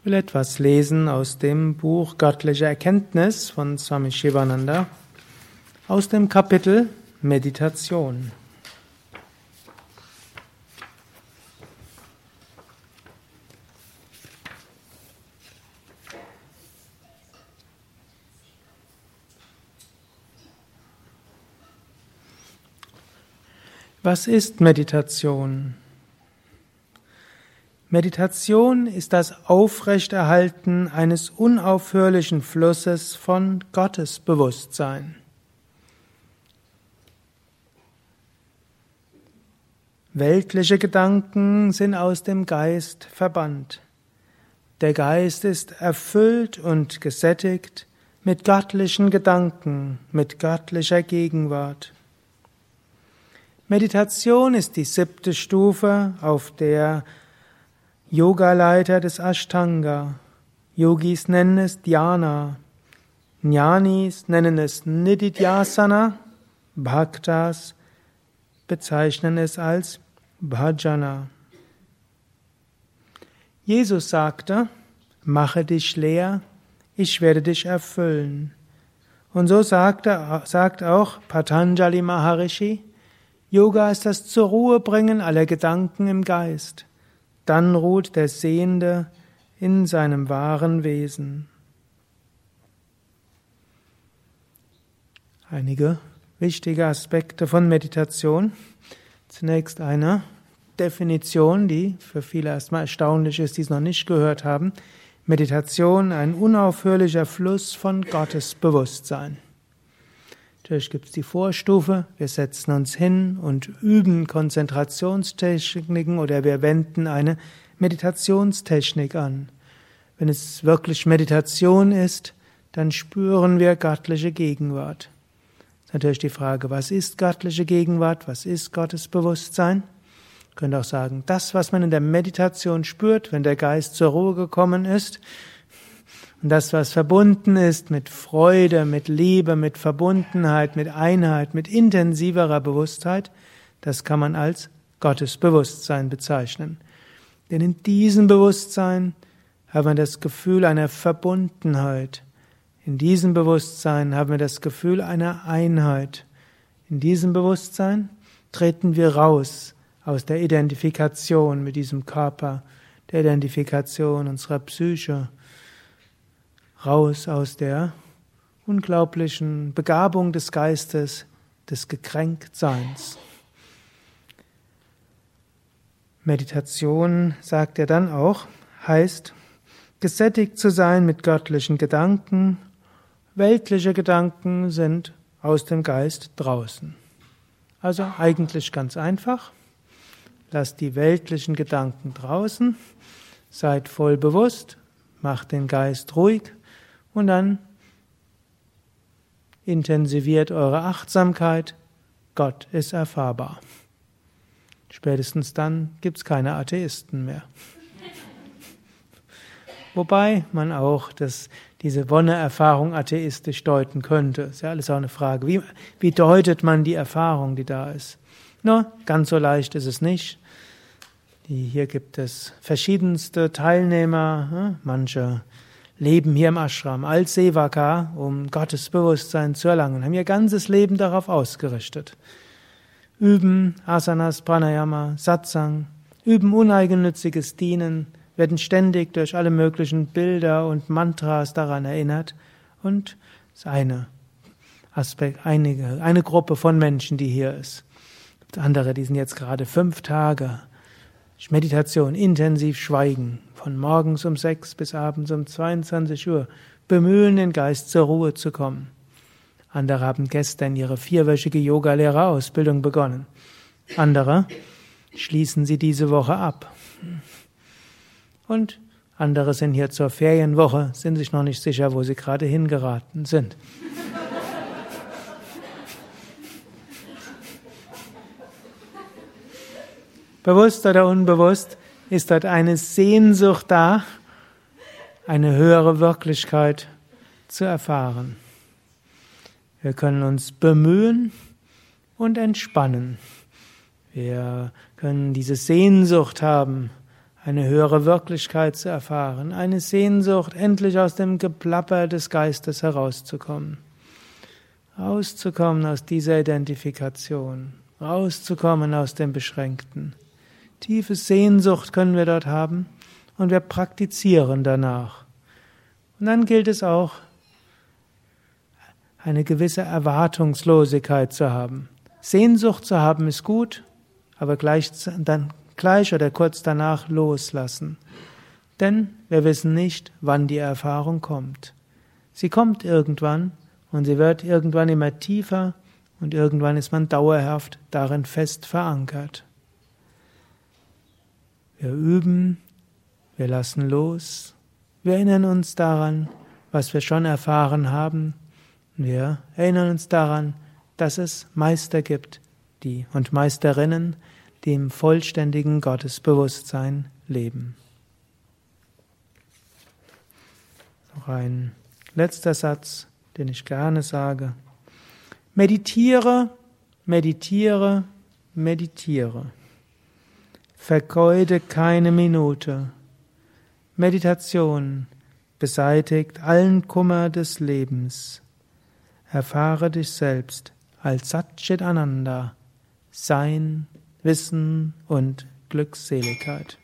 Ich will etwas lesen aus dem Buch Göttliche Erkenntnis von Swami Shivananda aus dem Kapitel Meditation. Was ist Meditation? Meditation ist das Aufrechterhalten eines unaufhörlichen Flusses von Gottesbewusstsein. Weltliche Gedanken sind aus dem Geist verbannt. Der Geist ist erfüllt und gesättigt mit göttlichen Gedanken, mit göttlicher Gegenwart. Meditation ist die siebte Stufe auf der Yogaleiter des Ashtanga. Yogis nennen es Dhyana. Jnanis nennen es Nididhyasana. Bhaktas bezeichnen es als Bhajana. Jesus sagte, mache dich leer, ich werde dich erfüllen. Und so sagte, sagt auch Patanjali Maharishi, Yoga ist das zur Ruhe bringen aller Gedanken im Geist dann ruht der Sehende in seinem wahren Wesen. Einige wichtige Aspekte von Meditation. Zunächst eine Definition, die für viele erstmal erstaunlich ist, die es noch nicht gehört haben. Meditation, ein unaufhörlicher Fluss von Gottes Bewusstsein. Natürlich gibt es die Vorstufe, wir setzen uns hin und üben Konzentrationstechniken oder wir wenden eine Meditationstechnik an. Wenn es wirklich Meditation ist, dann spüren wir göttliche Gegenwart. Natürlich die Frage, was ist göttliche Gegenwart, was ist Gottes Bewusstsein? Ich könnte auch sagen, das, was man in der Meditation spürt, wenn der Geist zur Ruhe gekommen ist, und das, was verbunden ist mit Freude, mit Liebe, mit Verbundenheit, mit Einheit, mit intensiverer Bewusstheit, das kann man als Gottes Bewusstsein bezeichnen. Denn in diesem Bewusstsein haben wir das Gefühl einer Verbundenheit. In diesem Bewusstsein haben wir das Gefühl einer Einheit. In diesem Bewusstsein treten wir raus aus der Identifikation mit diesem Körper, der Identifikation unserer Psyche, raus aus der unglaublichen Begabung des Geistes, des Gekränktseins. Meditation, sagt er dann auch, heißt, gesättigt zu sein mit göttlichen Gedanken. Weltliche Gedanken sind aus dem Geist draußen. Also eigentlich ganz einfach. Lasst die weltlichen Gedanken draußen, seid voll bewusst, macht den Geist ruhig und dann intensiviert eure Achtsamkeit. Gott ist erfahrbar. Spätestens dann gibt es keine Atheisten mehr. Wobei man auch das, diese Wonne-Erfahrung atheistisch deuten könnte. Ist ja alles auch eine Frage. Wie, wie deutet man die Erfahrung, die da ist? No, ganz so leicht ist es nicht. Die, hier gibt es verschiedenste Teilnehmer. Hm? Manche leben hier im Ashram als Sevaka, um Gottes Bewusstsein zu erlangen, haben ihr ganzes Leben darauf ausgerichtet. Üben Asanas, Pranayama, Satsang, üben uneigennütziges Dienen, werden ständig durch alle möglichen Bilder und Mantras daran erinnert und ist eine Aspekt, einige, eine Gruppe von Menschen, die hier ist. Andere, die sind jetzt gerade fünf Tage Meditation, intensiv schweigen, von morgens um sechs bis abends um 22 Uhr, bemühen, den Geist zur Ruhe zu kommen. Andere haben gestern ihre vierwöchige Yogalehrerausbildung begonnen. Andere schließen sie diese Woche ab. Und andere sind hier zur Ferienwoche, sind sich noch nicht sicher, wo sie gerade hingeraten sind. Bewusst oder unbewusst ist dort eine Sehnsucht da, eine höhere Wirklichkeit zu erfahren. Wir können uns bemühen und entspannen. Wir können diese Sehnsucht haben, eine höhere Wirklichkeit zu erfahren, eine Sehnsucht, endlich aus dem Geplapper des Geistes herauszukommen, rauszukommen aus dieser Identifikation, rauszukommen aus dem Beschränkten. Tiefe Sehnsucht können wir dort haben und wir praktizieren danach. Und dann gilt es auch, eine gewisse Erwartungslosigkeit zu haben. Sehnsucht zu haben ist gut, aber gleich, dann, gleich oder kurz danach loslassen. Denn wir wissen nicht, wann die Erfahrung kommt. Sie kommt irgendwann und sie wird irgendwann immer tiefer und irgendwann ist man dauerhaft darin fest verankert. Wir üben, wir lassen los, wir erinnern uns daran, was wir schon erfahren haben wir erinnern uns daran, dass es Meister gibt, die und Meisterinnen, die im vollständigen Gottesbewusstsein leben. Noch ein letzter Satz, den ich gerne sage. Meditiere, meditiere, meditiere. Vergeude keine Minute. Meditation beseitigt allen Kummer des Lebens. Erfahre dich selbst als Satchit Ananda, Sein, Wissen und Glückseligkeit.